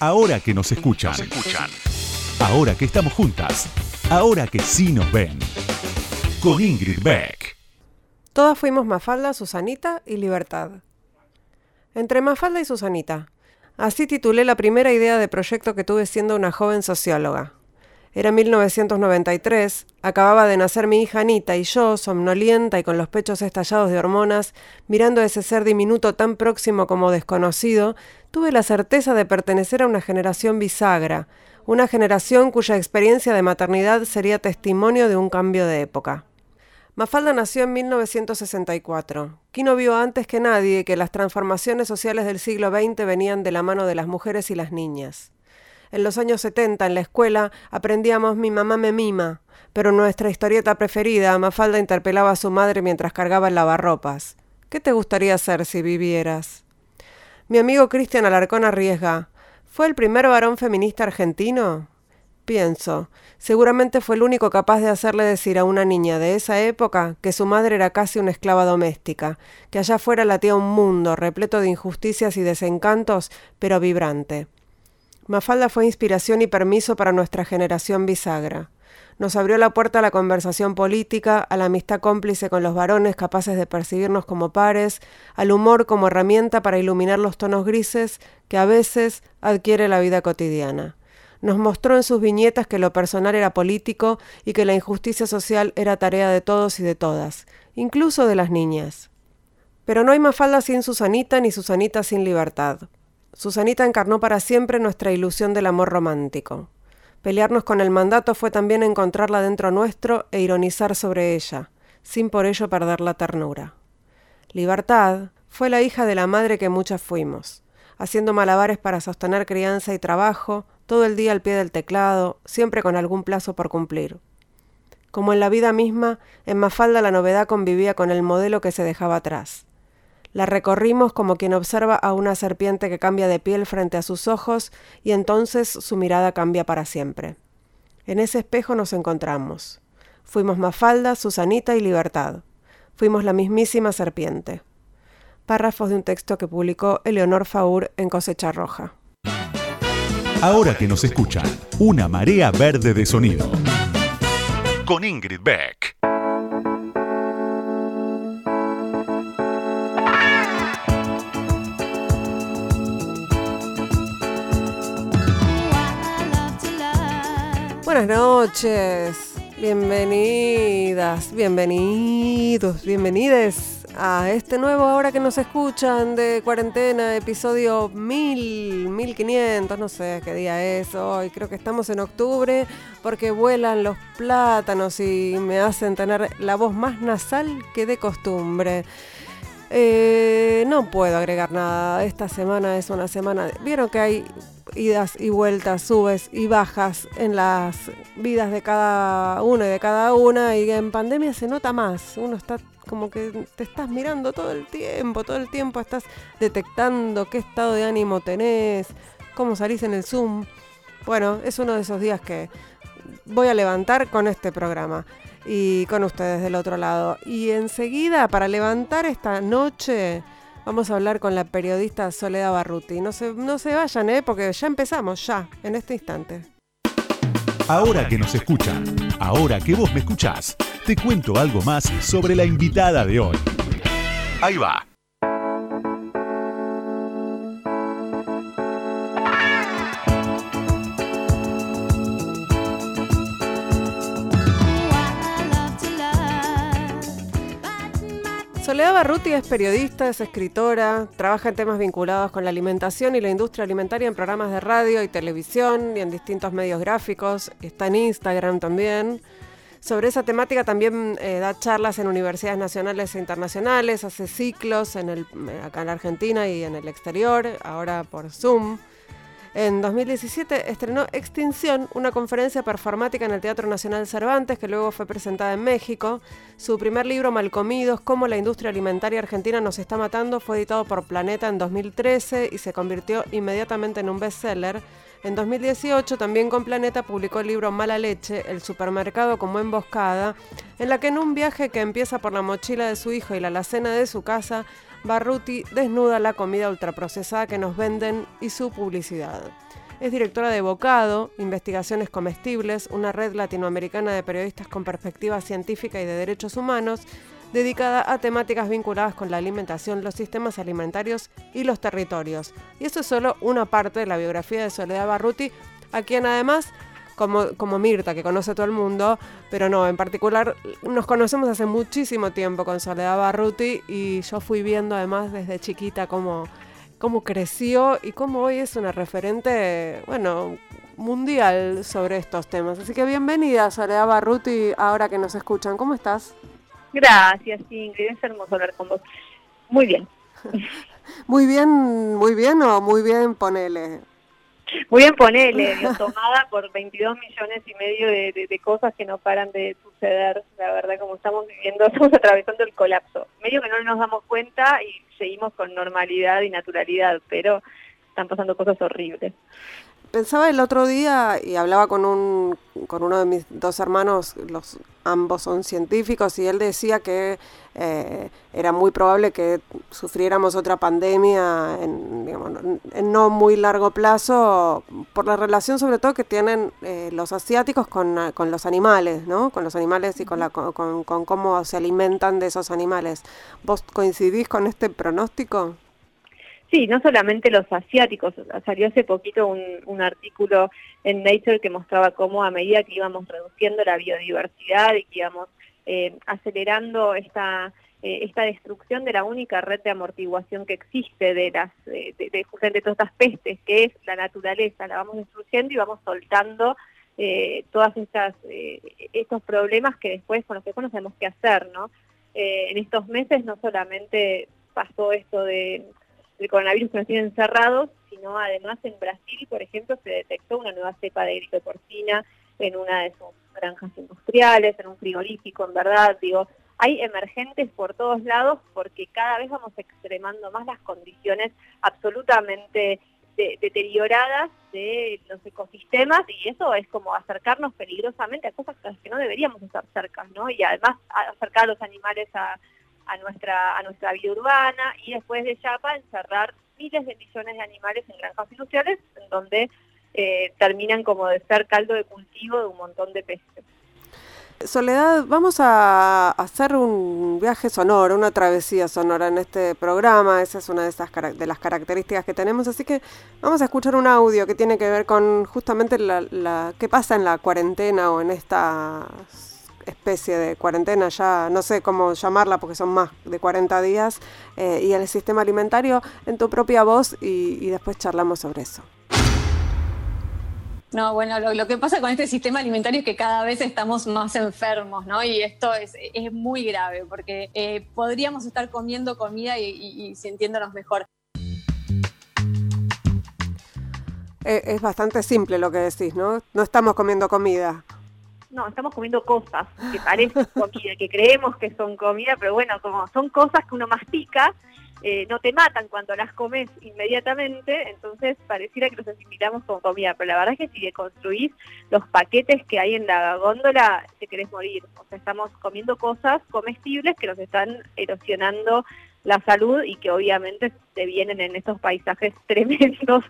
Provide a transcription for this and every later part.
Ahora que nos escuchan. Ahora que estamos juntas. Ahora que sí nos ven. Con Ingrid Beck. Todas fuimos Mafalda, Susanita y Libertad. Entre Mafalda y Susanita. Así titulé la primera idea de proyecto que tuve siendo una joven socióloga. Era 1993, acababa de nacer mi hija Anita y yo, somnolienta y con los pechos estallados de hormonas, mirando a ese ser diminuto tan próximo como desconocido, tuve la certeza de pertenecer a una generación bisagra, una generación cuya experiencia de maternidad sería testimonio de un cambio de época. Mafalda nació en 1964. Kino vio antes que nadie que las transformaciones sociales del siglo XX venían de la mano de las mujeres y las niñas. En los años 70, en la escuela, aprendíamos Mi mamá me mima, pero nuestra historieta preferida, Mafalda interpelaba a su madre mientras cargaba el lavarropas. ¿Qué te gustaría hacer si vivieras? Mi amigo Cristian Alarcón arriesga. ¿Fue el primer varón feminista argentino? Pienso, seguramente fue el único capaz de hacerle decir a una niña de esa época que su madre era casi una esclava doméstica, que allá fuera latía un mundo repleto de injusticias y desencantos, pero vibrante. Mafalda fue inspiración y permiso para nuestra generación bisagra. Nos abrió la puerta a la conversación política, a la amistad cómplice con los varones capaces de percibirnos como pares, al humor como herramienta para iluminar los tonos grises que a veces adquiere la vida cotidiana. Nos mostró en sus viñetas que lo personal era político y que la injusticia social era tarea de todos y de todas, incluso de las niñas. Pero no hay Mafalda sin Susanita ni Susanita sin libertad. Susanita encarnó para siempre nuestra ilusión del amor romántico. Pelearnos con el mandato fue también encontrarla dentro nuestro e ironizar sobre ella, sin por ello perder la ternura. Libertad fue la hija de la madre que muchas fuimos, haciendo malabares para sostener crianza y trabajo, todo el día al pie del teclado, siempre con algún plazo por cumplir. Como en la vida misma, en Mafalda la novedad convivía con el modelo que se dejaba atrás. La recorrimos como quien observa a una serpiente que cambia de piel frente a sus ojos y entonces su mirada cambia para siempre. En ese espejo nos encontramos. Fuimos Mafalda, Susanita y Libertad. Fuimos la mismísima serpiente. Párrafos de un texto que publicó Eleonor Faur en Cosecha Roja. Ahora que nos escuchan, una marea verde de sonido. Con Ingrid Beck. Buenas noches, bienvenidas, bienvenidos, bienvenides a este nuevo Ahora que nos escuchan de cuarentena, episodio 1000, 1500, no sé qué día es hoy, creo que estamos en octubre porque vuelan los plátanos y me hacen tener la voz más nasal que de costumbre. Eh, no puedo agregar nada, esta semana es una semana, vieron que hay idas y vueltas, subes y bajas en las vidas de cada uno y de cada una y en pandemia se nota más. Uno está como que te estás mirando todo el tiempo, todo el tiempo estás detectando qué estado de ánimo tenés, cómo salís en el Zoom. Bueno, es uno de esos días que voy a levantar con este programa y con ustedes del otro lado. Y enseguida, para levantar esta noche, Vamos a hablar con la periodista Soledad Barruti. No se, no se vayan, ¿eh? porque ya empezamos, ya, en este instante. Ahora que nos escuchan, ahora que vos me escuchás, te cuento algo más sobre la invitada de hoy. Ahí va. Soledad Barruti es periodista, es escritora, trabaja en temas vinculados con la alimentación y la industria alimentaria en programas de radio y televisión y en distintos medios gráficos. Está en Instagram también. Sobre esa temática también eh, da charlas en universidades nacionales e internacionales, hace ciclos en el, acá en Argentina y en el exterior, ahora por Zoom. En 2017 estrenó Extinción, una conferencia performática en el Teatro Nacional Cervantes, que luego fue presentada en México. Su primer libro, Malcomidos, cómo la industria alimentaria argentina nos está matando, fue editado por Planeta en 2013 y se convirtió inmediatamente en un bestseller. En 2018, también con Planeta, publicó el libro Mala Leche, el supermercado como emboscada, en la que en un viaje que empieza por la mochila de su hijo y la alacena de su casa, Barruti desnuda la comida ultraprocesada que nos venden y su publicidad. Es directora de Bocado, Investigaciones Comestibles, una red latinoamericana de periodistas con perspectiva científica y de derechos humanos, dedicada a temáticas vinculadas con la alimentación, los sistemas alimentarios y los territorios. Y eso es solo una parte de la biografía de Soledad Barruti, a quien además como, como Mirta, que conoce a todo el mundo, pero no, en particular nos conocemos hace muchísimo tiempo con Soledad Barruti y yo fui viendo además desde chiquita cómo cómo creció y cómo hoy es una referente, bueno, mundial sobre estos temas. Así que bienvenida, Soledad Barruti, ahora que nos escuchan. ¿Cómo estás? Gracias, Ingrid. Es hermoso hablar con vos. Muy bien. muy bien, muy bien o muy bien, ponele. Muy bien, ponele, tomada por 22 millones y medio de, cosas que no paran de suceder, la verdad, como estamos viviendo, estamos atravesando el colapso. Medio que no nos damos cuenta y seguimos con normalidad y naturalidad, pero están pasando cosas horribles. Pensaba el otro día y hablaba con, un, con uno de mis dos hermanos, los ambos son científicos, y él decía que eh, era muy probable que sufriéramos otra pandemia en, no muy largo plazo por la relación sobre todo que tienen eh, los asiáticos con, con, los animales, ¿no? Con los animales y con, la, con, con cómo se alimentan de esos animales. ¿Vos coincidís con este pronóstico? Sí, no solamente los asiáticos. Salió hace poquito un, artículo en Nature que mostraba cómo a medida que íbamos reduciendo la biodiversidad y que íbamos eh, acelerando esta eh, esta destrucción de la única red de amortiguación que existe de las de, de, justamente todas estas pestes que es la naturaleza la vamos destruyendo y vamos soltando eh, todas estas estos problemas que después con los que después no sabemos qué hacer no en estos meses no solamente pasó esto de el coronavirus que nos tiene encerrados, sino además en Brasil, por ejemplo, se detectó una nueva cepa de gripe porcina en una de sus granjas industriales, en un frigorífico, en verdad, digo, hay emergentes por todos lados porque cada vez vamos extremando más las condiciones absolutamente deterioradas de los ecosistemas y eso es como acercarnos peligrosamente a cosas que no deberíamos estar cerca, ¿no? Y además acercar a los animales a, a nuestra, a nuestra vida urbana y después de Chapa encerrar miles de millones de animales en granjas industriales en donde eh, terminan como de ser caldo de cultivo de un montón de peces. Soledad, vamos a hacer un viaje sonoro, una travesía sonora en este programa. Esa es una de, esas, de las características que tenemos. Así que vamos a escuchar un audio que tiene que ver con justamente la, la qué pasa en la cuarentena o en esta especie de cuarentena, ya no sé cómo llamarla porque son más de 40 días, eh, y el sistema alimentario en tu propia voz y, después charlamos sobre eso. No, bueno, lo, que pasa con este sistema alimentario es que cada vez estamos más enfermos, ¿no? Y esto es, muy grave porque eh, podríamos estar comiendo comida y, sintiéndonos mejor. Eh, es bastante simple lo que decís, ¿no? No estamos comiendo comida no, estamos comiendo cosas que parecen comida, que creemos que son comida, pero bueno, como son cosas que uno mastica, eh, no te matan cuando las comes inmediatamente, entonces pareciera que los asimilamos como comida, pero la verdad es que si deconstruís los paquetes que hay en la góndola, te querés morir. O sea, estamos comiendo cosas comestibles que nos están erosionando la salud y que obviamente se vienen en estos paisajes tremendos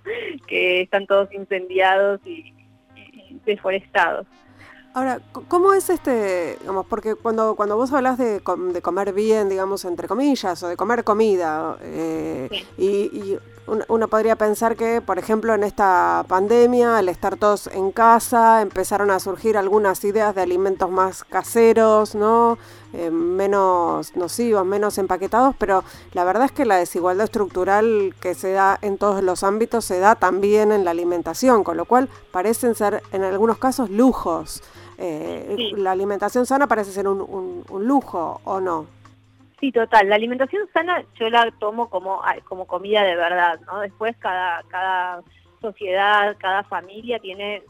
que están todos incendiados y deforestados. Ahora, ¿cómo es este, digamos, porque cuando, cuando vos hablas de, de comer bien, digamos, entre comillas, o de comer comida, eh, y, uno, podría pensar que, por ejemplo, en esta pandemia, al estar todos en casa, empezaron a surgir algunas ideas de alimentos más caseros, ¿no? Eh, menos nocivos, menos empaquetados, pero la verdad es que la desigualdad estructural que se da en todos los ámbitos se da también en la alimentación, con lo cual parecen ser en algunos casos lujos. Eh, ¿La alimentación sana parece ser un, lujo o no? Sí, total. La alimentación sana yo la tomo como, como comida de verdad, ¿no? Después cada, cada sociedad, cada familia tiene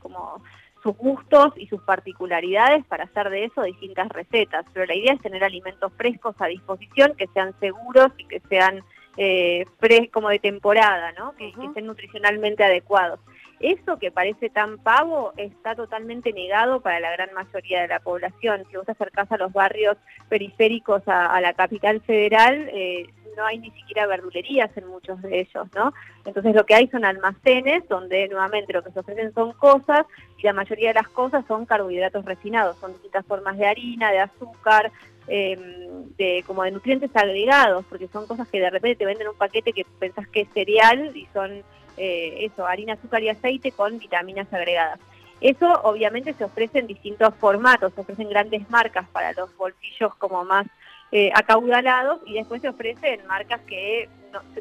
como sus gustos y sus particularidades para hacer de eso distintas recetas, pero la idea es tener alimentos frescos a disposición, que sean seguros y que sean eh, como de temporada, ¿no? que estén nutricionalmente adecuados. Eso que parece tan pavo está totalmente negado para la gran mayoría de la población. Si vos acercás a los barrios periféricos a, la capital federal, eh, no hay ni siquiera verdulerías en muchos de ellos, ¿no? Entonces lo que hay son almacenes donde nuevamente lo que se ofrecen son cosas y la mayoría de las cosas son carbohidratos refinados, son distintas formas de harina, de azúcar, em, de como de nutrientes agregados, porque son cosas que de repente te venden un paquete que pensás que es cereal y son eh, eso, harina, azúcar y aceite con vitaminas agregadas. Eso obviamente se ofrece en distintos formatos, se ofrecen grandes marcas para los bolsillos como más eh, acaudalados y después se ofrecen marcas que,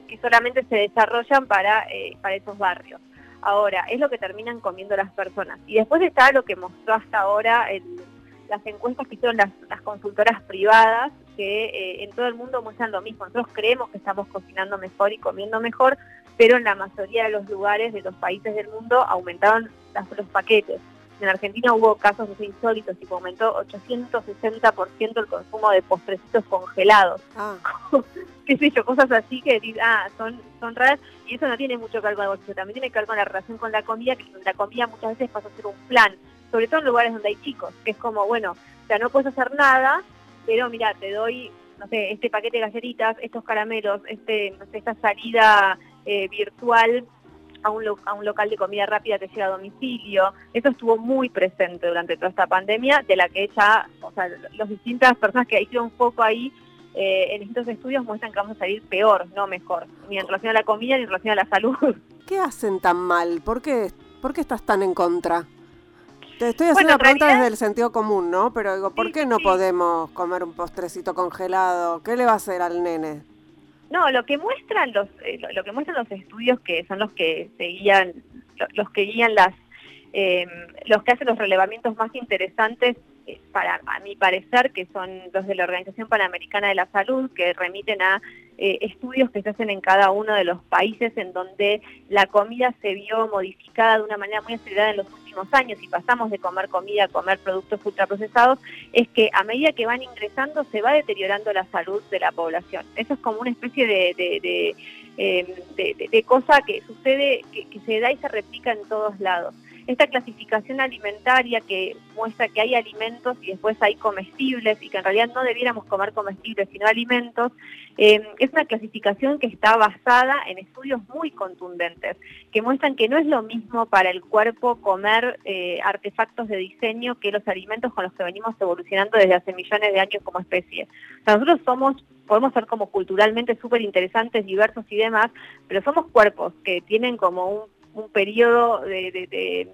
que solamente se desarrollan para, eh, para esos barrios. Ahora, es lo que terminan comiendo las personas. Y después está lo que mostró hasta ahora las encuestas que hicieron las, consultoras privadas, que en todo el mundo muestran lo mismo. Nosotros creemos que estamos cocinando mejor y comiendo mejor, pero en la mayoría de los lugares de los países del mundo aumentaron los paquetes. En Argentina hubo casos insólitos, tipo aumentó 860% el consumo de postrecitos congelados. Ah. qué sé yo, cosas así que ah, son, son raras y eso no tiene mucho que ver con el bolsillo, también tiene que ver con la relación con la comida, que la comida muchas veces pasa a ser un plan, sobre todo en lugares donde hay chicos, que es como, bueno, o sea, no puedes hacer nada, pero mira, te doy, no sé, este paquete de galletitas, estos caramelos, este, no sé, esta salida eh, virtual a un, a un local de comida rápida que llega a domicilio. Eso estuvo muy presente durante toda esta pandemia, de la que ya, o sea, las distintas personas que hicieron foco ahí eh, en estos estudios muestran que vamos a salir peor, no mejor, ni en relación a la comida ni en relación a la salud. ¿Qué hacen tan mal? ¿Por qué, ¿Por qué estás tan en contra? Te estoy haciendo una pregunta desde el sentido común, ¿no? Pero digo, ¿por qué no podemos comer un postrecito congelado? ¿Qué le va a hacer al nene? No, lo que muestran los eh, lo, que muestran los estudios que son los que seguían los que guían las eh, los que hacen los relevamientos más interesantes eh, para a mi parecer que son los de la Organización Panamericana de la Salud que remiten a eh, estudios que se hacen en cada uno de los países en donde la comida se vio modificada de una manera muy acelerada en los últimos años y pasamos de comer comida a comer productos ultraprocesados, es que a medida que van ingresando se va deteriorando la salud de la población. Eso es como una especie de, de, em, cosa que sucede, que se da y se replica en todos lados esta clasificación alimentaria que muestra que hay alimentos y después hay comestibles y que en realidad no debiéramos comer comestibles sino alimentos, eh, es una clasificación que está basada en estudios muy contundentes, que muestran que no es lo mismo para el cuerpo comer eh, artefactos de diseño que los alimentos con los que venimos evolucionando desde hace millones de años como especie. nosotros somos podemos ser como culturalmente súper interesantes, diversos y demás, pero somos cuerpos que tienen como un un periodo de,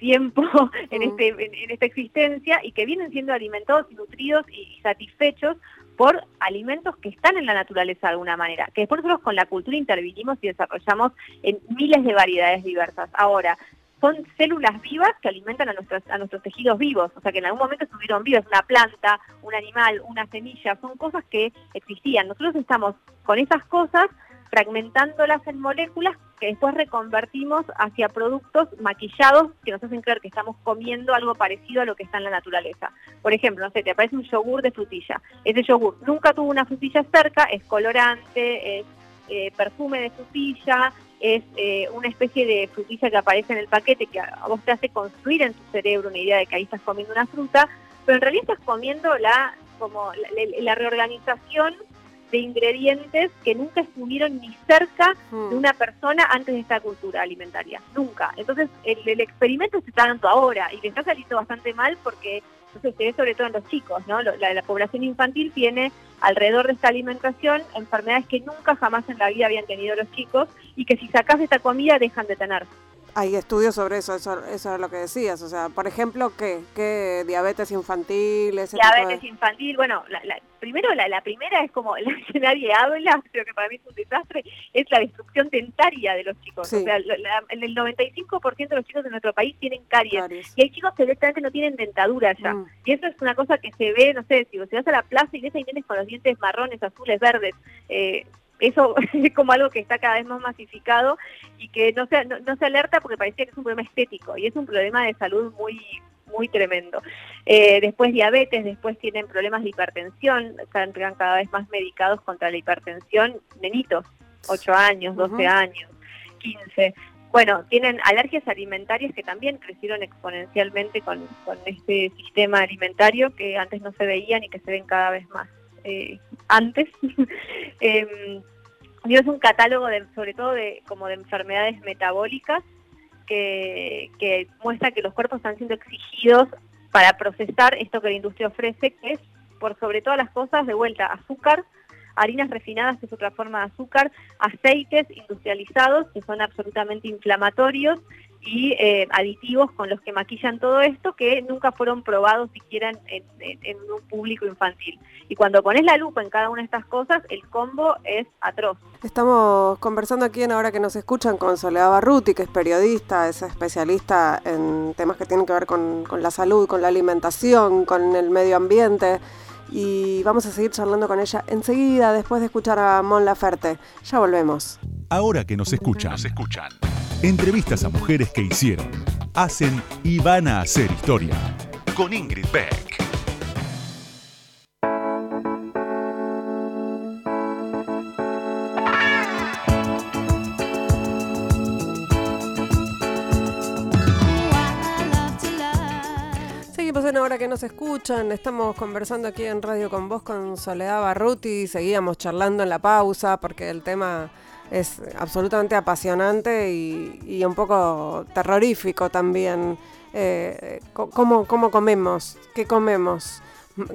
tiempo en, este, en, esta existencia y que vienen siendo alimentados y nutridos y, satisfechos por alimentos que están en la naturaleza de alguna manera, que después nosotros con la cultura intervinimos y desarrollamos en miles de variedades diversas. Ahora, son células vivas que alimentan a nuestros, a nuestros tejidos vivos, o sea que en algún momento estuvieron vivos, una planta, un animal, una semilla, son cosas que existían. Nosotros estamos con esas cosas fragmentándolas en moléculas que después reconvertimos hacia productos maquillados que nos hacen creer que estamos comiendo algo parecido a lo que está en la naturaleza. Por ejemplo, no sé, te aparece un yogur de frutilla. Ese yogur nunca tuvo una frutilla cerca, es colorante, es eh, perfume de frutilla, es eh, una especie de frutilla que aparece en el paquete que a vos te hace construir en tu cerebro una idea de que ahí estás comiendo una fruta, pero en realidad estás comiendo la como la reorganización de ingredientes que nunca estuvieron ni cerca de mm. una persona antes de esta cultura alimentaria, nunca. Entonces el, experimento se está dando ahora y le está saliendo bastante mal porque se ve sobre todo en los chicos, ¿no? La, la, población infantil tiene alrededor de esta alimentación enfermedades que nunca jamás en la vida habían tenido los chicos y que si sacas esta comida dejan de tener. Hay estudios sobre eso, eso, eso es lo que decías. O sea, por ejemplo, ¿qué? ¿Qué diabetes infantil? diabetes infantil, bueno, la, primero la, primera es como la que nadie habla, creo que para mí es un desastre, es la destrucción dentaria de los chicos. O sea, el 95% de los chicos de nuestro país tienen caries. Y hay chicos que directamente no tienen dentadura ya. Mm. Y eso es una cosa que se ve, no sé, si, si vas a la plaza y ves a con los dientes marrones, azules, verdes. Eh, eso es como algo que está cada vez más masificado y que no se, no, se alerta porque parecía que es un problema estético y es un problema de salud muy muy tremendo. Eh, después diabetes, después tienen problemas de hipertensión, están cada vez más medicados contra la hipertensión, nenitos, 8 años, 12 años, 15. Bueno, tienen alergias alimentarias que también crecieron exponencialmente con, con este sistema alimentario que antes no se veían y que se ven cada vez más. Eh, antes. eh, es un catálogo de, sobre todo de como de enfermedades metabólicas que, que muestra que los cuerpos están siendo exigidos para procesar esto que la industria ofrece, que es por sobre todas las cosas de vuelta azúcar, harinas refinadas, que es otra forma de azúcar, aceites industrializados, que son absolutamente inflamatorios, y eh, aditivos con los que maquillan todo esto que nunca fueron probados siquiera en, un público infantil. Y cuando pones la lupa en cada una de estas cosas, el combo es atroz. Estamos conversando aquí en Ahora que nos escuchan con Soledad Barruti, que es periodista, es especialista en temas que tienen que ver con la salud, con la alimentación, con el medio ambiente y vamos a seguir charlando con ella enseguida después de escuchar a Mon Laferte. Ya volvemos. Ahora que nos escuchan, nos escuchan. Entrevistas a mujeres que hicieron, hacen y van a hacer historia. Con Ingrid Beck. Ahora que nos escuchan, estamos conversando aquí en Radio con Vos con Soledad Barruti, seguíamos charlando en la pausa porque el tema es absolutamente apasionante y, un poco terrorífico también. Eh, ¿cómo, comemos? ¿Qué comemos?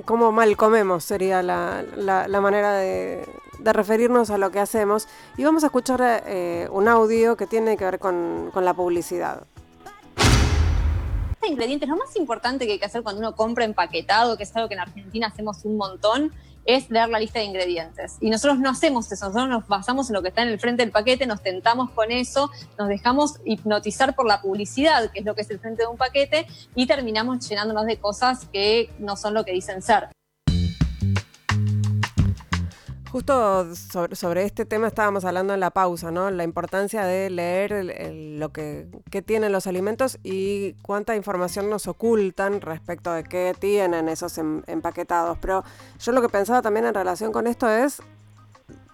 ¿Cómo mal comemos? Sería la, manera de, referirnos a lo que hacemos. Y vamos a escuchar eh, un audio que tiene que ver con, con la publicidad ingredientes, lo más importante que hay que hacer cuando uno compra empaquetado, que es algo que en Argentina hacemos un montón, es leer la lista de ingredientes. Y nosotros no hacemos eso, nosotros nos basamos en lo que está en el frente del paquete, nos tentamos con eso, nos dejamos hipnotizar por la publicidad, que es lo que es el frente de un paquete, y terminamos llenándonos de cosas que no son lo que dicen ser. Justo sobre, este tema estábamos hablando en la pausa, ¿no? La importancia de leer lo que, tienen los alimentos y cuánta información nos ocultan respecto de qué tienen esos em, empaquetados. Pero yo lo que pensaba también en relación con esto es,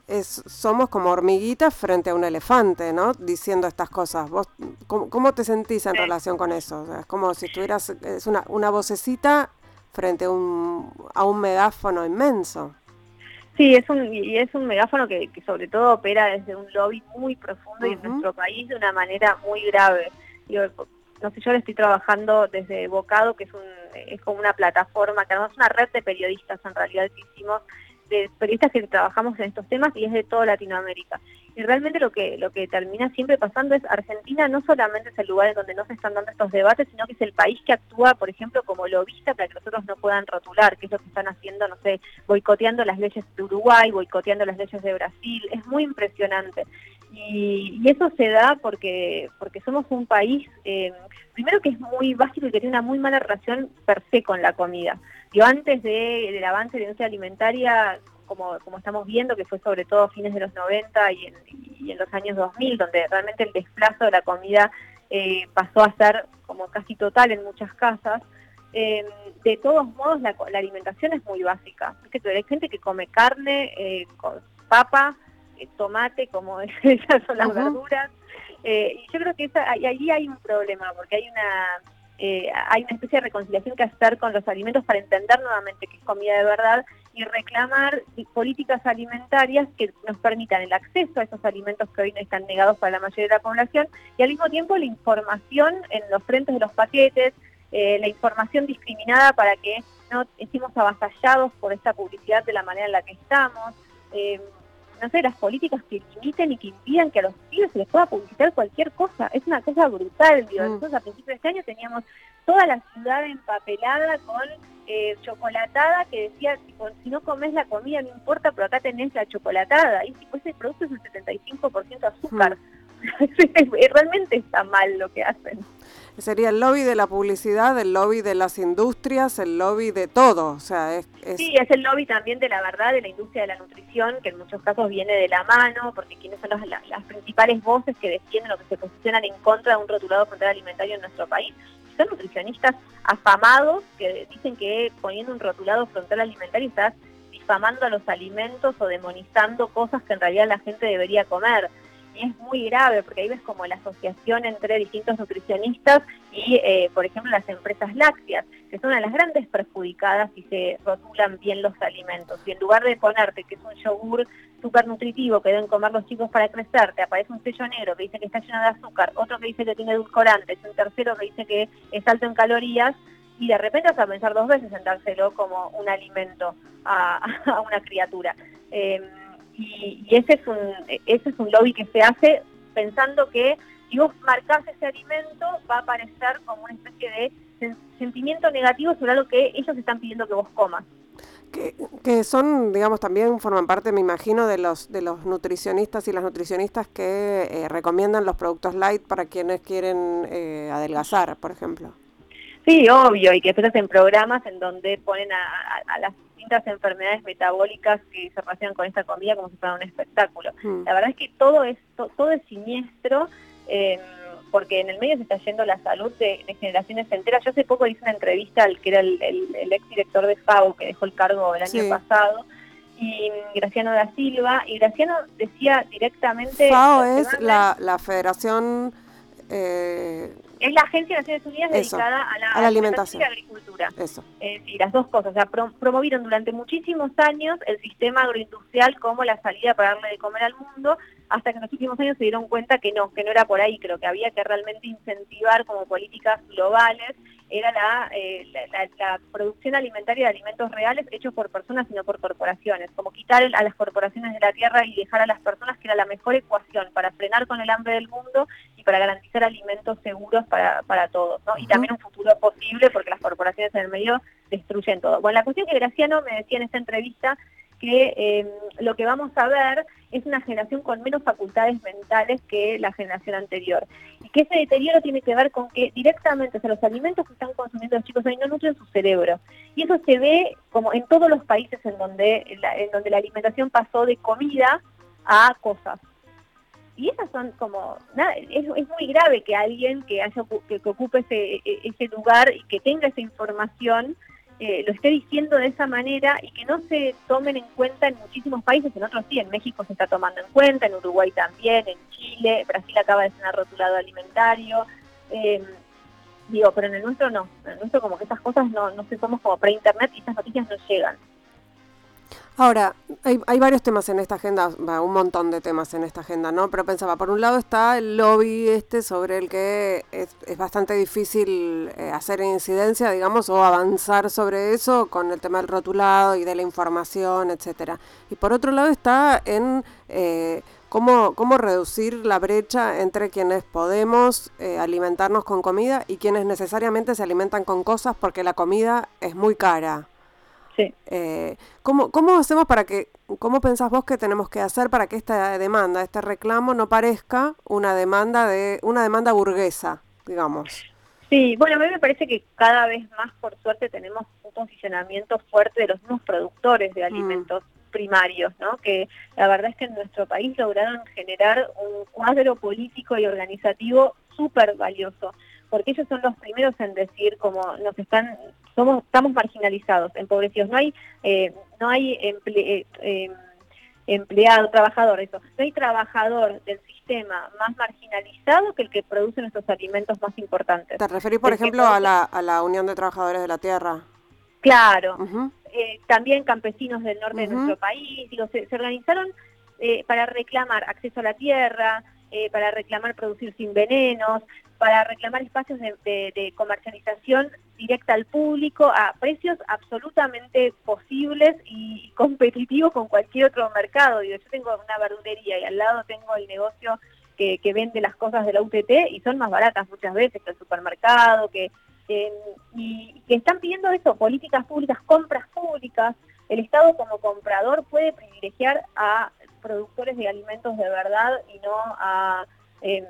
es somos como hormiguitas frente a un elefante, ¿no? Diciendo estas cosas. ¿Vos cómo, te sentís en relación con eso? es como si estuvieras, es una, una vocecita frente a un, a un megáfono inmenso. Sí, es un, y es un megáfono que, sobre todo opera desde un lobby muy profundo y en nuestro país de una manera muy grave. no sé, yo le estoy trabajando desde Bocado, que es, un, es como una plataforma, que además es una red de periodistas en realidad que hicimos, de periodistas que trabajamos en estos temas y es de toda Latinoamérica. Y realmente lo que, lo que termina siempre pasando es Argentina no solamente es el lugar en donde no se están dando estos debates, sino que es el país que actúa, por ejemplo, como lobista para que nosotros no puedan rotular, que es lo que están haciendo, no sé, boicoteando las leyes de Uruguay, boicoteando las leyes de Brasil. Es muy impresionante. Y, eso se da porque, porque somos un país, eh, primero que es muy básico y que tiene una muy mala relación per se con la comida. Yo antes del avance de la industria alimentaria, como, como estamos viendo, que fue sobre todo a fines de los 90 y en, los años 2000, donde realmente el desplazo de la comida eh, pasó a ser como casi total en muchas casas. Eh, de todos modos, la, alimentación es muy básica. que hay gente que come carne, eh, con papa, tomate, como esas son las verduras. y yo creo que ahí hay un problema, porque hay una eh, hay una especie de reconciliación que hacer con los alimentos para entender nuevamente que es comida de verdad y reclamar políticas alimentarias que nos permitan el acceso a esos alimentos que hoy no están negados para la mayoría de la población y al mismo tiempo la información en los frentes de los paquetes, eh, la información discriminada para que no estemos avasallados por esta publicidad de la manera en la que estamos. Eh, no sé, las políticas que limiten y que impidan que a los pibes se les pueda publicitar cualquier cosa. Es una cosa brutal, digo. Mm. Nosotros a principios de este año teníamos toda la ciudad empapelada con eh, chocolatada que decía, si no comes la comida no importa, pero acá tenés la chocolatada. Y tipo, ese producto es un 75% azúcar. Mm. Realmente está mal lo que hacen. Sería el lobby de la publicidad, el lobby de las industrias, el lobby de todo. O sea, es, Sí, es el lobby también de la verdad, de la industria de la nutrición, que en muchos casos viene de la mano, porque quienes son las, principales voces que defienden o que se posicionan en contra de un rotulado control alimentario en nuestro país. Son nutricionistas afamados que dicen que poniendo un rotulado frontal alimentario estás difamando a los alimentos o demonizando cosas que en realidad la gente debería comer. Es muy grave porque ahí ves como la asociación entre distintos nutricionistas y, eh, por ejemplo, las empresas lácteas, que son de las grandes perjudicadas si se rotulan bien los alimentos. Y en lugar de ponerte que es un yogur súper nutritivo que deben comer los chicos para crecer, te aparece un sello negro que dice que está lleno de azúcar, otro que dice que tiene edulcorantes, un tercero que dice que es alto en calorías, y de repente vas a pensar dos veces en dárselo como un alimento a, una criatura. Em, y, ese, es un, ese es un lobby que se hace pensando que si vos marcás ese alimento va a aparecer como una especie de sentimiento negativo sobre algo que ellos están pidiendo que vos comas. Que, son, digamos, también forman parte, me imagino, de los de los nutricionistas y las nutricionistas que eh, recomiendan los productos light para quienes quieren eh, adelgazar, por ejemplo. Sí, obvio, y que después hacen programas en donde ponen a las enfermedades metabólicas que se relacionan con esta comida como si fuera un espectáculo. Mm. La verdad es que todo es, todo es siniestro. Em, porque en el medio se está yendo la salud de, generaciones enteras. Yo hace poco hice una entrevista al que era el, el, ex director de FAO, que dejó el cargo el año pasado, y Graciano da Silva, y Graciano decía directamente... FAO es la, la Federación... Eh, es la Agencia de Naciones Unidas dedicada a la, alimentación y la agricultura. Eso. Eh, las dos cosas. O sea, promovieron durante muchísimos años el sistema agroindustrial como la salida para darle de comer al mundo, hasta que en los últimos años se dieron cuenta que no, que no era por ahí. Creo que había que realmente incentivar como políticas globales era eh, la, la, producción alimentaria de alimentos reales hechos por personas y no por corporaciones, como quitar a las corporaciones de la tierra y dejar a las personas que era la mejor ecuación para frenar con el hambre del mundo para garantizar alimentos seguros para, para todos, ¿no? Y también un futuro posible porque las corporaciones en el medio destruyen todo. Bueno, la cuestión que Graciano me decía en esta entrevista que eh, lo que vamos a ver es una generación con menos facultades mentales que la generación anterior. Y que ese deterioro tiene que ver con que directamente, o los alimentos que están consumiendo los chicos hoy no nutren su cerebro. Y eso se ve como en todos los países en donde la, en donde la alimentación pasó de comida a cosas. Y esas son como, nada, es, muy grave que alguien que, haya, que, ocupe ese, e, ese lugar y que tenga esa información eh, lo esté diciendo de esa manera y que no se tomen en cuenta en muchísimos países, en otros sí, en México se está tomando en cuenta, en Uruguay también, en Chile, Brasil acaba de ser rotulado alimentario, eh, digo, pero en el nuestro no, en el nuestro como que estas cosas no, no se somos como pre-internet y estas noticias no llegan. Ahora, hay, hay, varios temas en esta agenda, un montón de temas en esta agenda, ¿no? Pero pensaba, por un lado está el lobby este sobre el que es, bastante difícil eh, hacer incidencia, digamos, o avanzar sobre eso con el tema del rotulado y de la información, etcétera. Y por otro lado está en eh, cómo, cómo reducir la brecha entre quienes podemos eh, alimentarnos con comida y quienes necesariamente se alimentan con cosas porque la comida es muy cara. Eh, ¿cómo, ¿Cómo hacemos para que, cómo pensás vos que tenemos que hacer para que esta demanda, este reclamo no parezca una demanda de, una demanda burguesa, digamos? Sí, bueno, a mí me parece que cada vez más, por suerte, tenemos un posicionamiento fuerte de los mismos productores de mm. alimentos primarios, ¿no? Que la verdad es que en nuestro país lograron generar un cuadro político y organizativo súper valioso porque ellos son los primeros en decir como nos están somos estamos marginalizados empobrecidos no hay eh, no hay emple, eh, em, empleado trabajador eso no hay trabajador del sistema más marginalizado que el que produce nuestros alimentos más importantes. Te referís por ejemplo a la, a la unión de trabajadores de la tierra claro. Eh, también campesinos del norte de nuestro país digo se, se organizaron para reclamar acceso a la tierra para reclamar producir sin venenos, para reclamar espacios de, comercialización directa al público a precios absolutamente posibles y competitivos con cualquier otro mercado. yo tengo una verdulería y al lado tengo el negocio que, vende las cosas de la UTT y son más baratas muchas veces que el supermercado, que, y que están pidiendo eso, políticas públicas, compras públicas. El Estado como comprador puede privilegiar a productores de alimentos de verdad y no a... Em,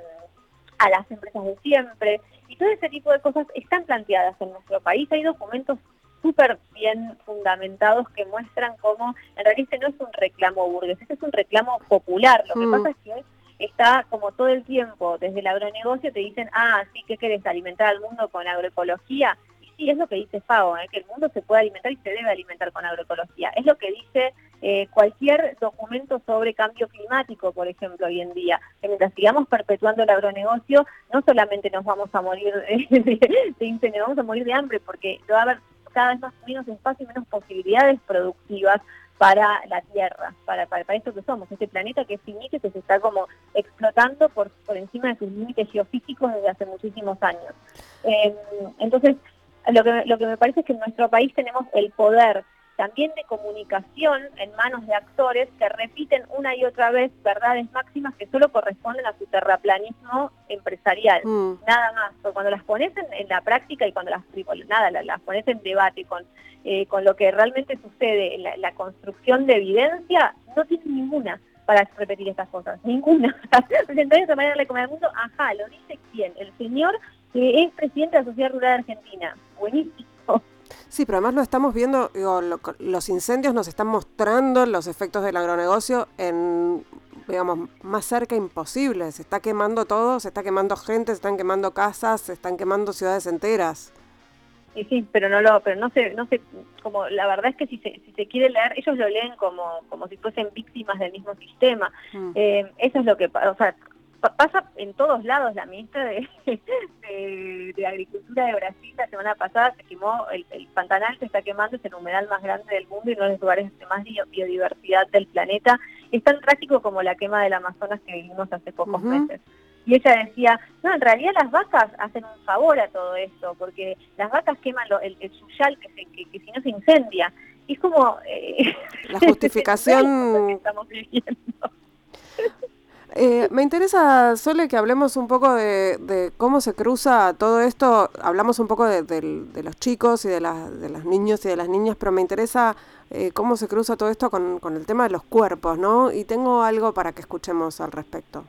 a las empresas de siempre. Y todo ese tipo de cosas están planteadas en nuestro país. Hay documentos súper bien fundamentados que muestran cómo en realidad este no es un reclamo burgués, este es un reclamo popular. Lo que mm. pasa es que está como todo el tiempo desde el agronegocio te dicen, ah, sí, ¿qué querés alimentar al mundo con agroecología? Sí, es lo que dice FAO, ¿eh? que el mundo se puede alimentar y se debe alimentar con agroecología. Es lo que dice eh, cualquier documento sobre cambio climático, por ejemplo, hoy en día. Que mientras sigamos perpetuando el agronegocio, no solamente nos vamos a morir de, de vamos a morir de hambre, porque va a haber cada vez más menos espacio y menos posibilidades productivas para la Tierra, para, para, esto que somos, este planeta que es finito que se está como explotando por, por encima de sus límites geofísicos desde hace muchísimos años. Eh, entonces, lo que, lo que me parece es que en nuestro país tenemos el poder también de comunicación en manos de actores que repiten una y otra vez verdades máximas que solo corresponden a su terraplanismo empresarial. Mm. Nada más. cuando las pones en, la práctica y cuando las, nada, las, pones en debate con, eh, con lo que realmente sucede en la, construcción de evidencia, no tiene ninguna para repetir estas cosas, ninguna. Entonces, de manera de comer al mundo, ajá, lo dice quién, el señor que es presidente de la Sociedad Rural de Argentina. Buenísimo. Sí, pero además lo estamos viendo, los incendios nos están mostrando los efectos del agronegocio en, digamos, más cerca imposible. Se está quemando todo, se está quemando gente, se están quemando casas, se están quemando ciudades enteras. Sí, sí, pero no lo, pero no sé, no sé, como la verdad es que si se, si se quiere leer, ellos lo leen como, como si fuesen víctimas del mismo sistema. Mm. Eh, eso es lo que, o sea, pasa en todos lados. La ministra de, de, Agricultura de Brasil la semana pasada se quemó, el, Pantanal se está quemando, es el humedal más grande del mundo y uno de los lugares de más biodiversidad del planeta. Es tan trágico como la quema del Amazonas que vivimos hace pocos meses. Y ella decía, no, en realidad las vacas hacen un favor a todo esto, porque las vacas queman el, el, suyal que, que, si no se incendia. Y es como... Eh, la justificación... estamos viviendo. Eh, me interesa, Sole, que hablemos un poco de, cómo se cruza todo esto. Hablamos un poco de, los chicos y de, de, los niños y de las niñas, pero me interesa eh, cómo se cruza todo esto con, con el tema de los cuerpos, ¿no? Y tengo algo para que escuchemos al respecto.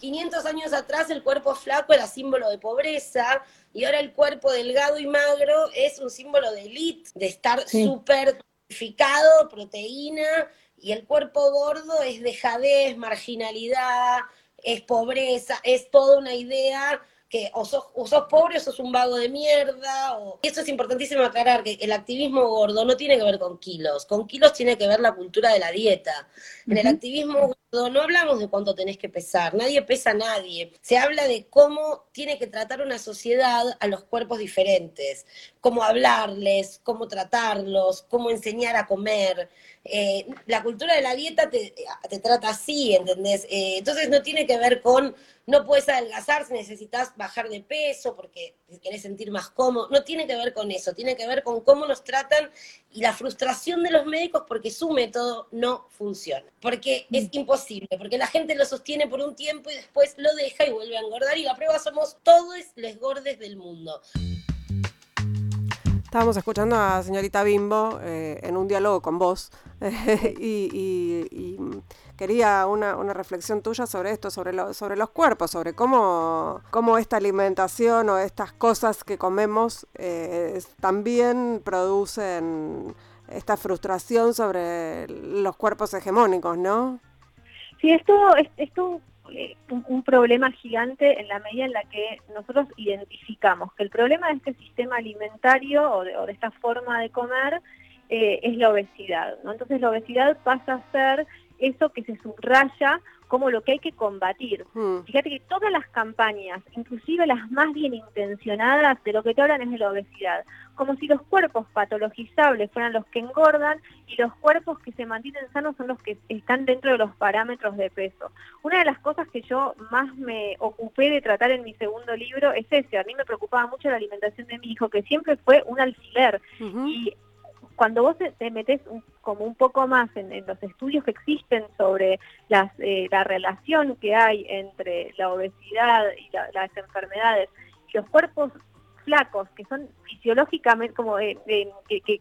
500 años atrás el cuerpo flaco era símbolo de pobreza y ahora el cuerpo delgado y magro es un símbolo de elite, de estar súper tonificado, proteína y el cuerpo gordo es dejadez, marginalidad, es pobreza, es toda una idea que o sos, pobre o sos un vago de mierda. O... Y eso es importantísimo aclarar, que el activismo gordo no tiene que ver con kilos, con kilos tiene que ver la cultura de la dieta. En el activismo no hablamos de cuánto tenés que pesar, nadie pesa a nadie. Se habla de cómo tiene que tratar una sociedad a los cuerpos diferentes, cómo hablarles, cómo tratarlos, cómo enseñar a comer. Eh, la cultura de la dieta te, trata así, ¿entendés? Eh, entonces no tiene que ver con no puedes adelgazar si necesitas bajar de peso porque te querés sentir más cómodo. No tiene que ver con eso, tiene que ver con cómo nos tratan y la frustración de los médicos porque su método no funciona. Porque es mm. imposible, porque la gente lo sostiene por un tiempo y después lo deja y vuelve a engordar. Y la prueba somos todos los gordes del mundo. Estábamos escuchando a señorita Bimbo eh, en un diálogo con vos y, quería una, reflexión tuya sobre esto, sobre, sobre los cuerpos, sobre cómo, cómo esta alimentación o estas cosas que comemos eh, también producen esta frustración sobre los cuerpos hegemónicos, ¿no? Sí, esto, esto eh, un, problema gigante en la medida en la que nosotros identificamos que el problema de este sistema alimentario o de, esta forma de comer eh, es la obesidad. ¿no? Entonces la obesidad pasa a ser eso que se subraya como lo que hay que combatir. Hmm. Fíjate que todas las campañas, inclusive las más bien intencionadas, de lo que te hablan es de la obesidad, como si los cuerpos patologizables fueran los que engordan y los cuerpos que se mantienen sanos son los que están dentro de los parámetros de peso. Una de las cosas que yo más me ocupé de tratar en mi segundo libro es ese. A mí me preocupaba mucho la alimentación de mi hijo, que siempre fue un alfiler. Y cuando vos te metes como un poco más en, los estudios que existen sobre eh, la relación que hay entre la obesidad y las enfermedades, los cuerpos flacos, que son fisiológicamente como que,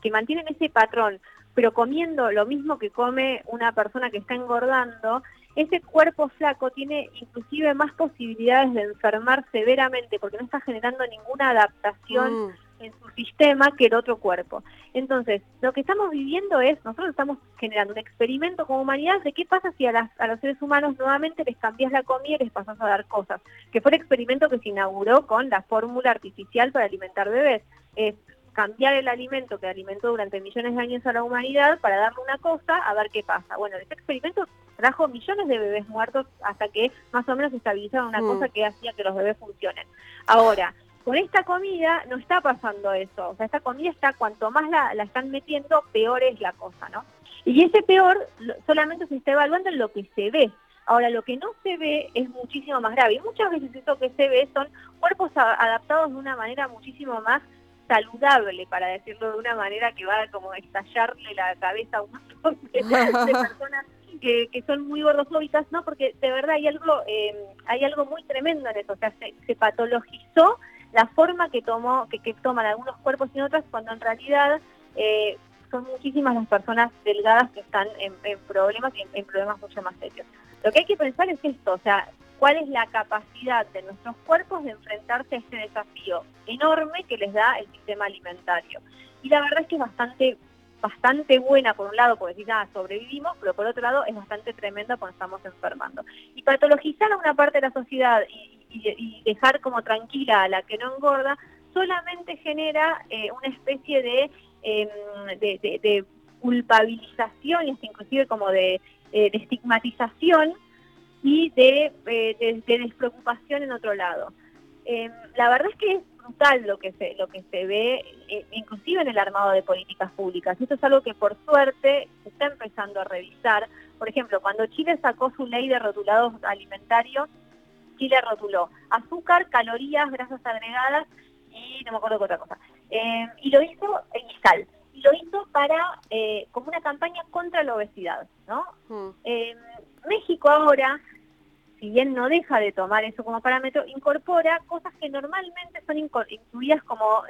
que, mantienen ese patrón, pero comiendo lo mismo que come una persona que está engordando, ese cuerpo flaco tiene inclusive más posibilidades de enfermar severamente porque no está generando ninguna adaptación. Mm en su sistema que el otro cuerpo. Entonces, lo que estamos viviendo es, nosotros estamos generando un experimento como humanidad de qué pasa si a, los seres humanos nuevamente les cambias la comida y les pasas a dar cosas, que fue el experimento que se inauguró con la fórmula artificial para alimentar bebés. Es cambiar el alimento que alimentó durante millones de años a la humanidad para darle una cosa a ver qué pasa. Bueno, este experimento trajo millones de bebés muertos hasta que más o menos estabilizaron una mm. cosa que hacía que los bebés funcionen. Ahora, con esta comida no está pasando eso. O sea, esta comida está, cuanto más la, están metiendo, peor es la cosa, ¿no? Y ese peor solamente se está evaluando en lo que se ve. Ahora, lo que no se ve es muchísimo más grave. Y muchas veces eso que se ve son cuerpos adaptados de una manera muchísimo más saludable, para decirlo de una manera que va como a estallarle la cabeza a un montón de, personas que, son muy gordofóbicas, ¿no? Porque de verdad hay algo, eh, hay algo muy tremendo en eso. O sea, se patologizó la forma que tomó, que, que toman algunos cuerpos y otras, cuando en realidad eh, son muchísimas las personas delgadas que están en, problemas y en, problemas mucho más serios. Lo que hay que pensar es esto, o sea, cuál es la capacidad de nuestros cuerpos de enfrentarse a este desafío enorme que les da el sistema alimentario. Y la verdad es que es bastante bastante buena por un lado, porque decís, ah, sobrevivimos, pero por otro lado es bastante tremenda cuando estamos enfermando. Y patologizar a una parte de la sociedad y, y, dejar como tranquila a la que no engorda, solamente genera eh, una especie em, de, de, culpabilización y inclusive como de, eh, estigmatización y de, eh, de, despreocupación en otro lado. Em, la verdad es que es brutal lo que se, lo que se ve, inclusive en el armado de políticas públicas. Esto es algo que por suerte se está empezando a revisar. Por ejemplo, cuando Chile sacó su ley de rotulados alimentarios, Chile rotuló azúcar, calorías, grasas agregadas y no me acuerdo qué otra cosa. Eh, y lo hizo, y sal. Y lo hizo para, eh, como una campaña contra la obesidad, ¿no? Mm. Eh, México ahora, si bien no deja de tomar eso como parámetro, incorpora cosas que normalmente son incluidas como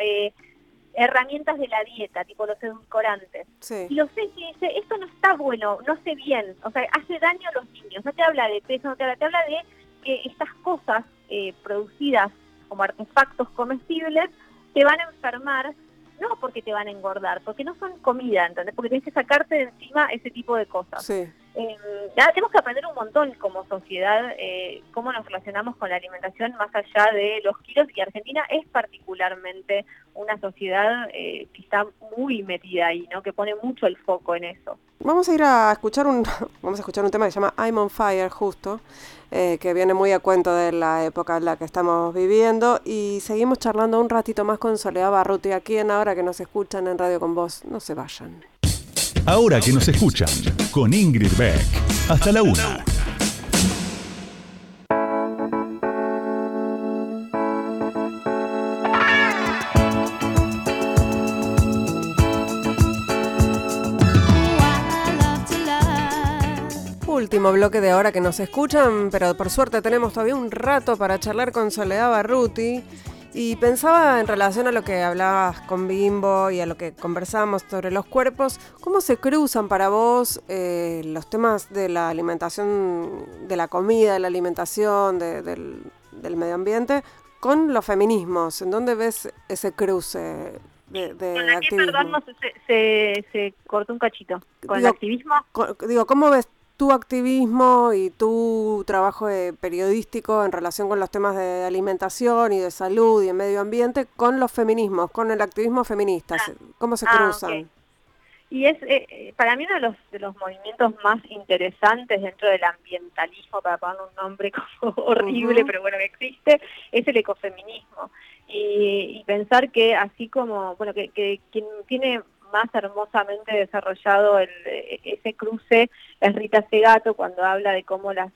herramientas de la dieta, tipo los edulcorantes. Y lo sé que dice, esto no está bueno, no sé bien, o sea, hace daño a los niños, no te habla de peso, no te habla, te habla de que estas cosas eh, producidas como artefactos comestibles te van a enfermar, no porque te van a engordar, porque no son comida, ¿entendés? Porque tienes que sacarte de encima ese tipo de cosas. Sí. Eh, tenemos que aprender un montón como sociedad eh, cómo nos relacionamos con la alimentación más allá de los kilos y Argentina es particularmente una sociedad que está muy metida ahí, ¿no? Que pone mucho el foco en eso. Vamos a ir a escuchar un vamos a escuchar un tema que se llama I'm on Fire justo eh, que viene muy a cuento de la época en la que estamos viviendo. Y seguimos charlando un ratito más con Soledad Barruti aquí en Ahora que nos escuchan en Radio con Vos. No se vayan. Ahora que nos escuchan con Ingrid Beck. Hasta la una. último bloque de ahora que nos escuchan, pero por suerte tenemos todavía un rato para charlar con Soledad Barruti. Y pensaba en relación a lo que hablabas con Bimbo y a lo que conversábamos sobre los cuerpos, ¿cómo se cruzan para vos eh, los temas de la alimentación, de la comida, de la alimentación, del, medio ambiente, con los feminismos? ¿En dónde ves ese cruce de, de activismo? Perdón, se, se, cortó un cachito. ¿Con el activismo? digo, ¿cómo ves tu activismo y tu trabajo periodístico en relación con los temas de alimentación y de salud y de medio ambiente con los feminismos, con el activismo feminista? Ah. ¿Cómo se ah, cruzan? Y es eh, eh, para mí uno de los, de los movimientos más interesantes dentro del ambientalismo, para poner un nombre como horrible, pero bueno, que existe, es el ecofeminismo. Y, pensar que así como, bueno, que, que quien tiene más hermosamente desarrollado ese cruce es Rita Segato cuando habla de cómo las,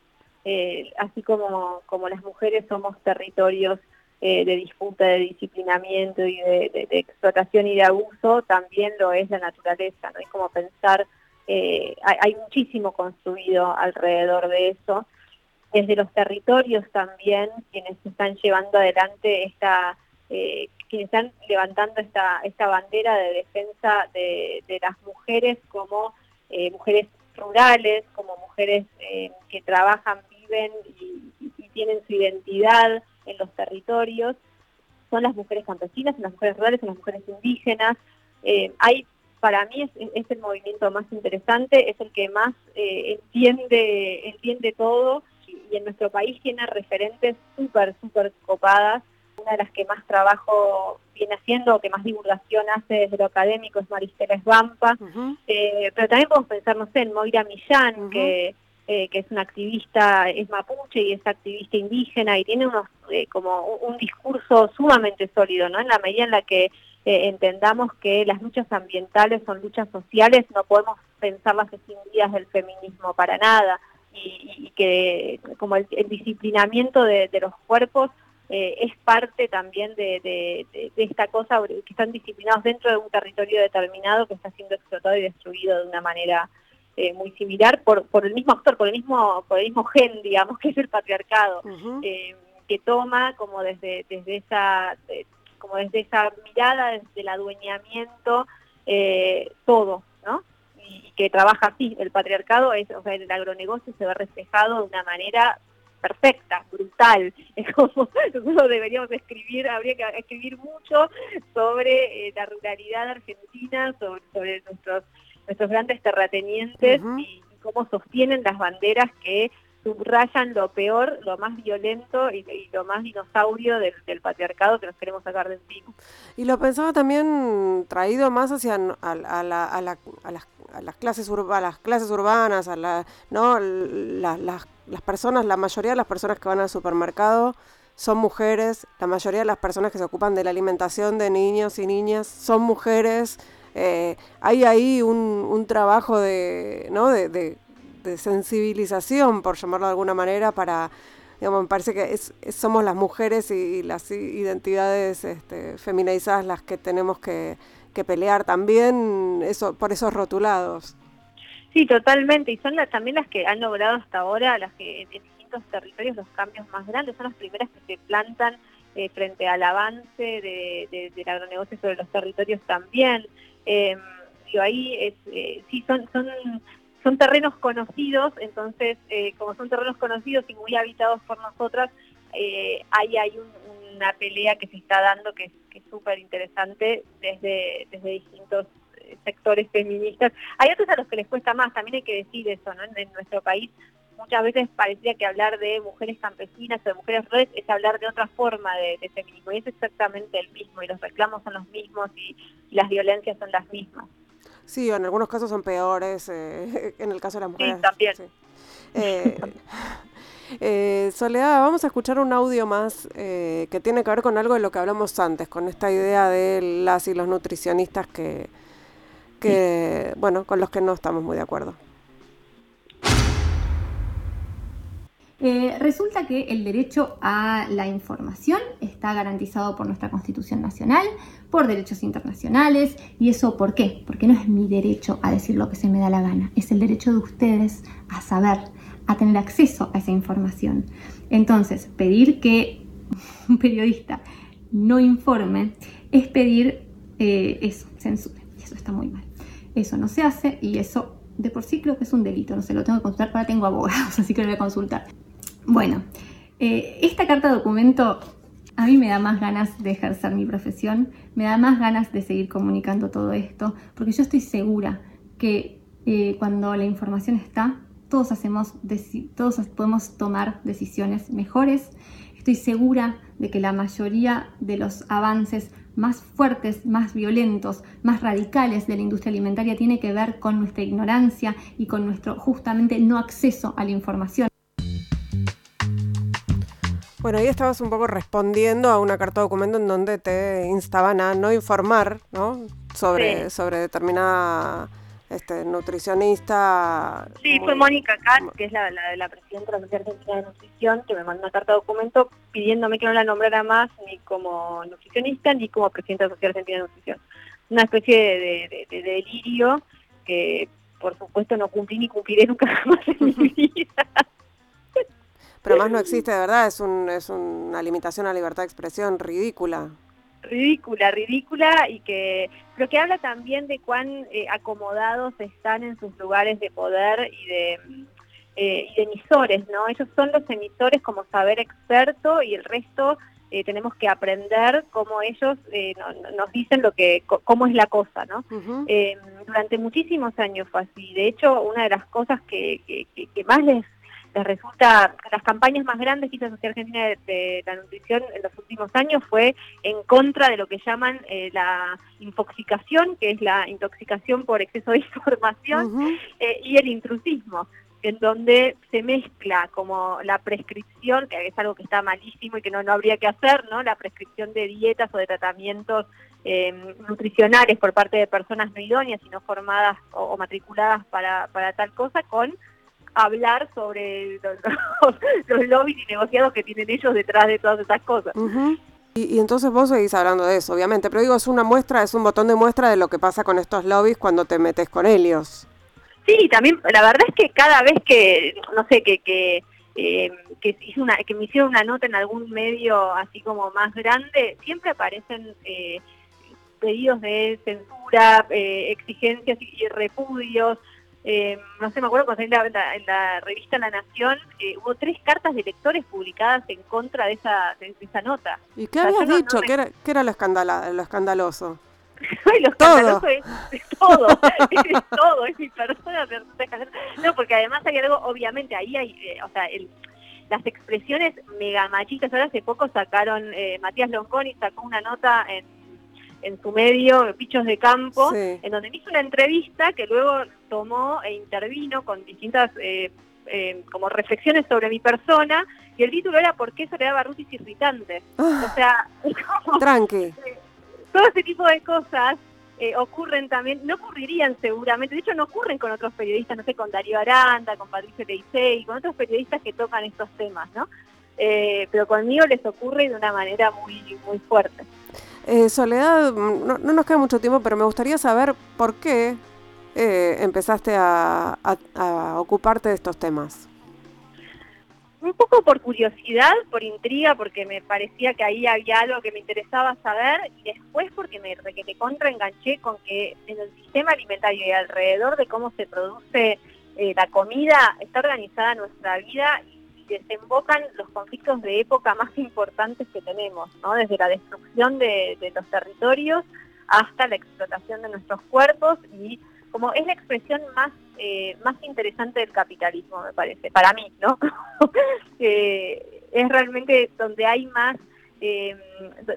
eh, así como, como las mujeres somos territorios eh, de disputa, de disciplinamiento y de, explotación y de abuso, también lo es la naturaleza, ¿no? Es como pensar, eh, hay, muchísimo construido alrededor de eso, desde los territorios también, quienes están llevando adelante esta eh, quienes están levantando esta, esta bandera de defensa de, las mujeres como eh, mujeres rurales, como mujeres eh, que trabajan, viven y, tienen su identidad en los territorios, son las mujeres campesinas, son las mujeres rurales, son las mujeres indígenas. Eh, hay, para mí es, el movimiento más interesante, es el que más entiende, entiende todo y, en nuestro país tiene referentes súper, súper copadas. Una de las que más trabajo viene haciendo, o que más divulgación hace desde lo académico es Maristela Esbampa, eh, pero también podemos pensar, no sé, en Moira Millán, que eh, que es una activista, es mapuche y es activista indígena y tiene unos eh, como un, discurso sumamente sólido, ¿no? En la medida en la que eh, entendamos que las luchas ambientales son luchas sociales, no podemos pensarlas escindidas del feminismo para nada. Y, que como el, disciplinamiento de, los cuerpos es parte también de, de, esta cosa que están disciplinados dentro de un territorio determinado que está siendo explotado y destruido de una manera eh, muy similar por, por el mismo actor, por el mismo, por el mismo gen, digamos, que es el patriarcado, eh, que toma como desde, desde esa, como desde esa mirada, desde el adueñamiento, eh, todo, ¿no? Y, que trabaja así, el patriarcado, es, o sea, el agronegocio se ve reflejado de una manera perfecta, brutal. Es como nosotros deberíamos escribir, habría que escribir mucho sobre la ruralidad argentina, sobre, sobre nuestros nuestros grandes terratenientes y, cómo sostienen las banderas que subrayan lo peor, lo más violento y, lo más dinosaurio del, patriarcado que nos queremos sacar de encima. Y lo pensaba también traído más hacia a, la, a, las, a las, clases las clases urbanas, a la, ¿no? las, las personas, la mayoría de las personas que van al supermercado son mujeres, la mayoría de las personas que se ocupan de la alimentación de niños y niñas son mujeres. Eh, hay ahí un, trabajo de, ¿no? de, sensibilización, por llamarlo de alguna manera, para, digamos, me parece que somos las mujeres y, las identidades este, feminizadas las que tenemos que, pelear también eso, por esos rotulados. Sí, totalmente, y son también las que han logrado hasta ahora, las que en distintos territorios los cambios más grandes, son las primeras que se plantan eh, frente al avance de, del agronegocio sobre los territorios también. Eh, ahí eh, sí, son, son, son terrenos conocidos, entonces, eh, como son terrenos conocidos y muy habitados por nosotras, ahí hay una pelea que se está dando que, es súper interesante desde, desde distintos sectores feministas. Hay otros a los que les cuesta más, también hay que decir eso, ¿no? En, nuestro país muchas veces parecía que hablar de mujeres campesinas o de mujeres rurales es hablar de otra forma de, de, feminismo y es exactamente el mismo y los reclamos son los mismos y, las violencias son las mismas. Sí, en algunos casos son peores, eh, en el caso de las mujeres. Sí, también. Eh, eh, Soledad, vamos a escuchar un audio más que tiene que ver con algo de lo que hablamos antes, con esta idea de las y los nutricionistas que, bueno, con los que no estamos muy de acuerdo. Eh, resulta que el derecho a la información está garantizado por nuestra Constitución Nacional, por derechos internacionales, y eso ¿por qué? Porque no es mi derecho a decir lo que se me da la gana, es el derecho de ustedes a saber, a tener acceso a esa información. Entonces, pedir que un periodista no informe es pedir eh, eso, censura, y eso está muy mal. Eso no se hace y eso de por sí creo que es un delito, no sé, lo tengo que consultar, ahora tengo abogados, así que lo voy a consultar. Bueno, eh, esta carta documento a mí me da más ganas de ejercer mi profesión, me da más ganas de seguir comunicando todo esto, porque yo estoy segura que eh, cuando la información está, todos, hacemos todos podemos tomar decisiones mejores. Estoy segura de que la mayoría de los avances más fuertes, más violentos, más radicales de la industria alimentaria tiene que ver con nuestra ignorancia y con nuestro justamente no acceso a la información. Bueno, ahí estabas un poco respondiendo a una carta documento en donde te instaban a no informar, ¿no? Sobre, sobre determinada este, nutricionista. Sí, fue Mónica Katz, que es la, la, presidenta de la Sociedad Argentina de Nutrición, que me mandó una carta documento pidiéndome que no la nombrara más ni como nutricionista ni como presidenta de la Sociedad Argentina de Nutrición. Una especie de, de delirio que, por supuesto, no cumplí ni cumpliré nunca más en mi vida. Pero más no existe, de verdad, es, un, es una limitación a la libertad de expresión ridícula. Ridícula, ridícula y que lo que habla también de cuán eh, acomodados están en sus lugares de poder y de, eh, emisores, ¿no? Ellos son los emisores como saber experto y el resto eh, tenemos que aprender cómo ellos eh, nos dicen lo que cómo es la cosa, ¿no? Eh, durante muchísimos años fue así. De hecho, una de las cosas que, que, más les, les, resulta, las campañas más grandes que hizo la Sociedad Argentina de, la Nutrición en los últimos años fue en contra de lo que llaman la infoxicación, que es la intoxicación por exceso de información, y el intrusismo en donde se mezcla como la prescripción, que es algo que está malísimo y que no, no habría que hacer, ¿no? La prescripción de dietas o de tratamientos em, nutricionales por parte de personas no idóneas y no formadas o, matriculadas para, para, tal cosa, con hablar sobre los, lobbies y negociados que tienen ellos detrás de todas esas cosas. y, y, entonces vos seguís hablando de eso, obviamente, pero digo, es una muestra, es un botón de muestra de lo que pasa con estos lobbies cuando te metes con ellos. Sí, también la verdad es que cada vez que, no sé, que, que, eh, que, una, que me hicieron una nota en algún medio así como más grande, siempre aparecen eh, pedidos de censura, eh, exigencias y, repudios. No sé, me acuerdo cuando en la, en la revista La Nación hubo tres cartas de lectores publicadas en contra de esa, de, esa nota. ¿Y qué habías dicho? ¿Qué, era, ¿Qué era lo, lo escandaloso? lo todo. Es, todo, es todo, es mi persona. No, porque además hay algo, obviamente, ahí hay, eh, o sea, el, las expresiones mega machistas. Ahora hace poco sacaron, eh, Matías Lonconi sacó una nota en, en su medio, Pichos de Campo, en donde me hizo una entrevista que luego tomó e intervino con distintas eh, como reflexiones sobre mi persona, y el título era ¿Por qué eso le daba rutis irritantes? Ah. o sea, tranqui todo ese tipo de cosas eh, ocurren también, no ocurrirían seguramente, de hecho no ocurren con otros periodistas, no sé, con Darío Aranda, con Patricio y con otros periodistas que tocan estos temas, ¿no? Eh, pero conmigo les ocurre de una manera muy, muy fuerte. Eh, Soledad, no, nos queda mucho tiempo, pero me gustaría saber por qué empezaste a ocuparte de estos temas. Un poco por curiosidad, por intriga, porque me parecía que ahí había algo que me interesaba saber, y después porque me contraenganché con que en el sistema alimentario y alrededor de cómo se produce eh, la comida está organizada nuestra vida desembocan los conflictos de época más importantes que tenemos, ¿no? desde la destrucción de, los territorios hasta la explotación de nuestros cuerpos y como es la expresión más eh, más interesante del capitalismo, me parece, para mí, ¿no? es realmente donde hay más, eh,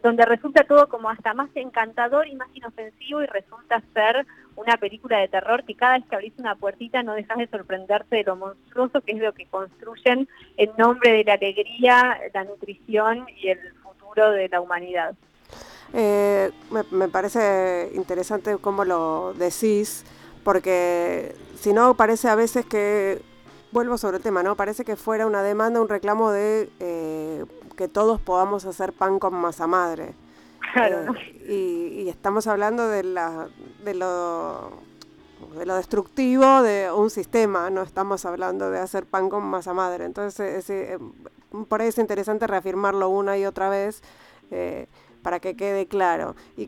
donde resulta todo como hasta más encantador y más inofensivo y resulta ser una película de terror que cada vez que abrís una puertita no dejas de sorprenderte de lo monstruoso que es lo que construyen en nombre de la alegría, la nutrición y el futuro de la humanidad. Eh, me, parece interesante cómo lo decís, porque si no parece a veces que, vuelvo sobre el tema, ¿no? Parece que fuera una demanda, un reclamo de eh, que todos podamos hacer pan con masa madre. Eh, y, estamos hablando de, la, de, lo, de lo destructivo de un sistema, no estamos hablando de hacer pan con masa madre. Entonces, eh, por ahí es interesante reafirmarlo una y otra vez para que quede claro. Y,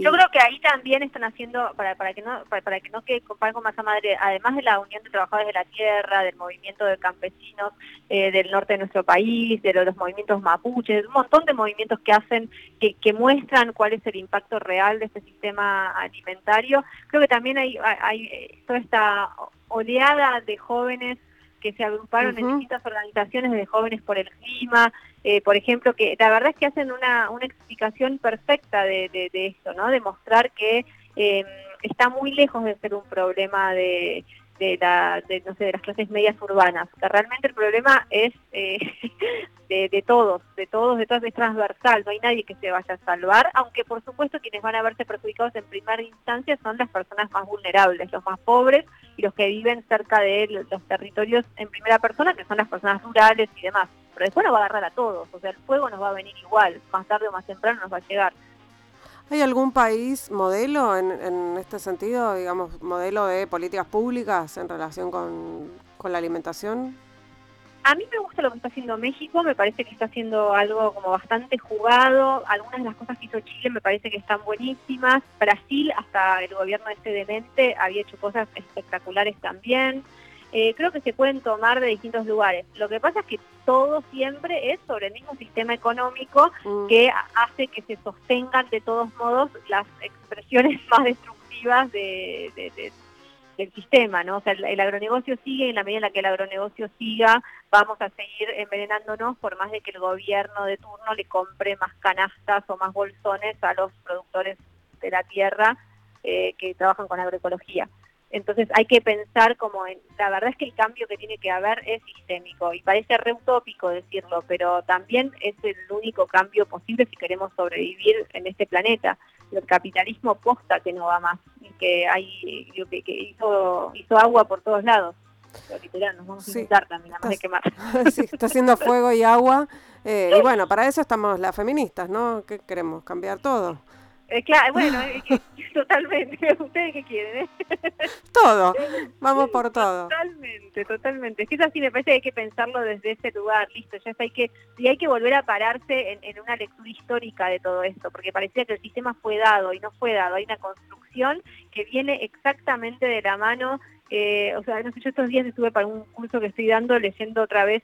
Yo creo que ahí también están haciendo, para, para que no para, que no quede con masa madre, además de la Unión de Trabajadores de la Tierra, del movimiento de campesinos eh, del norte de nuestro país, de los, movimientos mapuches, un montón de movimientos que hacen, que, que muestran cuál es el impacto real de este sistema alimentario. Creo que también hay, hay eh, toda esta oleada de jóvenes que se agruparon en distintas organizaciones de jóvenes por el clima, eh, por ejemplo, que la verdad es que hacen una, una explicación perfecta de, de, esto, ¿no? De mostrar que em, está muy lejos de ser un problema de, de, la, de, no sé, de las clases medias urbanas, realmente el problema es eh, de, todos, de todos, de todas, es transversal, no hay nadie que se vaya a salvar, aunque por supuesto quienes van a verse perjudicados en primera instancia son las personas más vulnerables, los más pobres y los que viven cerca de los territorios en primera persona, que son las personas rurales y demás. Pero después nos va a agarrar a todos, o sea, el fuego nos va a venir igual, más tarde o más temprano nos va a llegar. ¿Hay algún país modelo en, en este sentido, digamos, modelo de políticas públicas en relación con, con la alimentación? A mí me gusta lo que está haciendo México, me parece que está haciendo algo como bastante jugado, algunas de las cosas que hizo Chile me parece que están buenísimas, Brasil hasta el gobierno de este demente había hecho cosas espectaculares también, eh, creo que se pueden tomar de distintos lugares. Lo que pasa es que todo siempre es sobre el mismo sistema económico mm. que hace que se sostengan de todos modos las expresiones más destructivas de, del sistema, ¿no? O sea, el, agronegocio sigue y en la medida en la que el agronegocio siga, vamos a seguir envenenándonos por más de que el gobierno de turno le compre más canastas o más bolsones a los productores de la tierra eh, que trabajan con agroecología. Entonces hay que pensar como en, la verdad es que el cambio que tiene que haber es sistémico y parece re utópico decirlo, pero también es el único cambio posible si queremos sobrevivir en este planeta. El capitalismo posta que no va más y que hay que, que hizo, hizo agua por todos lados. Literal, nos vamos a inundar también, además de quemar. sí, está haciendo fuego y agua. Eh, y bueno, para eso estamos las feministas, ¿no? ¿Qué queremos? ¿Cambiar todo? Eh, claro, bueno, totalmente. ¿Ustedes qué quieren? Eh? Todo, vamos por todo. Totalmente, totalmente. Es que eso así me parece que hay que pensarlo desde ese lugar, listo, ya hay que, y hay que volver a pararse en, una lectura histórica de todo esto, porque parecía que el sistema fue dado y no fue dado, hay una construcción que viene exactamente de la mano, eh, o sea, no sé, yo estos días estuve para un curso que estoy dando leyendo otra vez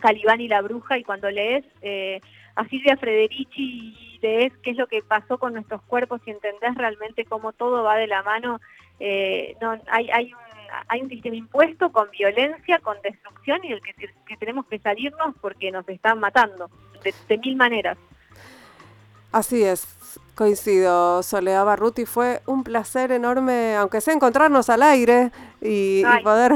Calibán y la bruja y cuando lees eh, a Silvia Frederici es qué es lo que pasó con nuestros cuerpos y entendés realmente cómo todo va de la mano, eh, no, hay, hay, un, hay un sistema impuesto con violencia, con destrucción y el que, que tenemos que salirnos porque nos están matando de, mil maneras. Así es, coincido, Soledad Barruti. Fue un placer enorme, aunque sea encontrarnos al aire y, y poder,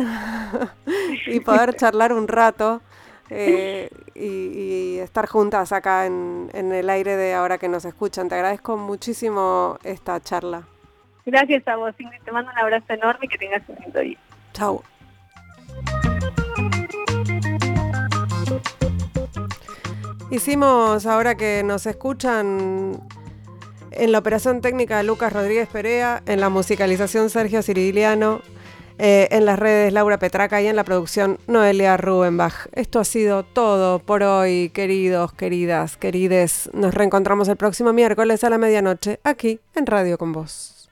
y poder charlar un rato. Eh, y, estar juntas acá en, el aire de ahora que nos escuchan. Te agradezco muchísimo esta charla. Gracias a vos, Ingrid. Te mando un abrazo enorme y que tengas un lindo día. Chao. Hicimos, ahora que nos escuchan, en la operación técnica Lucas Rodríguez Perea, en la musicalización Sergio Ciriliano, eh, en las redes Laura Petraca y en la producción Noelia Rubenbach. Esto ha sido todo por hoy, queridos, queridas, querides. Nos reencontramos el próximo miércoles a la medianoche aquí en Radio con Vos.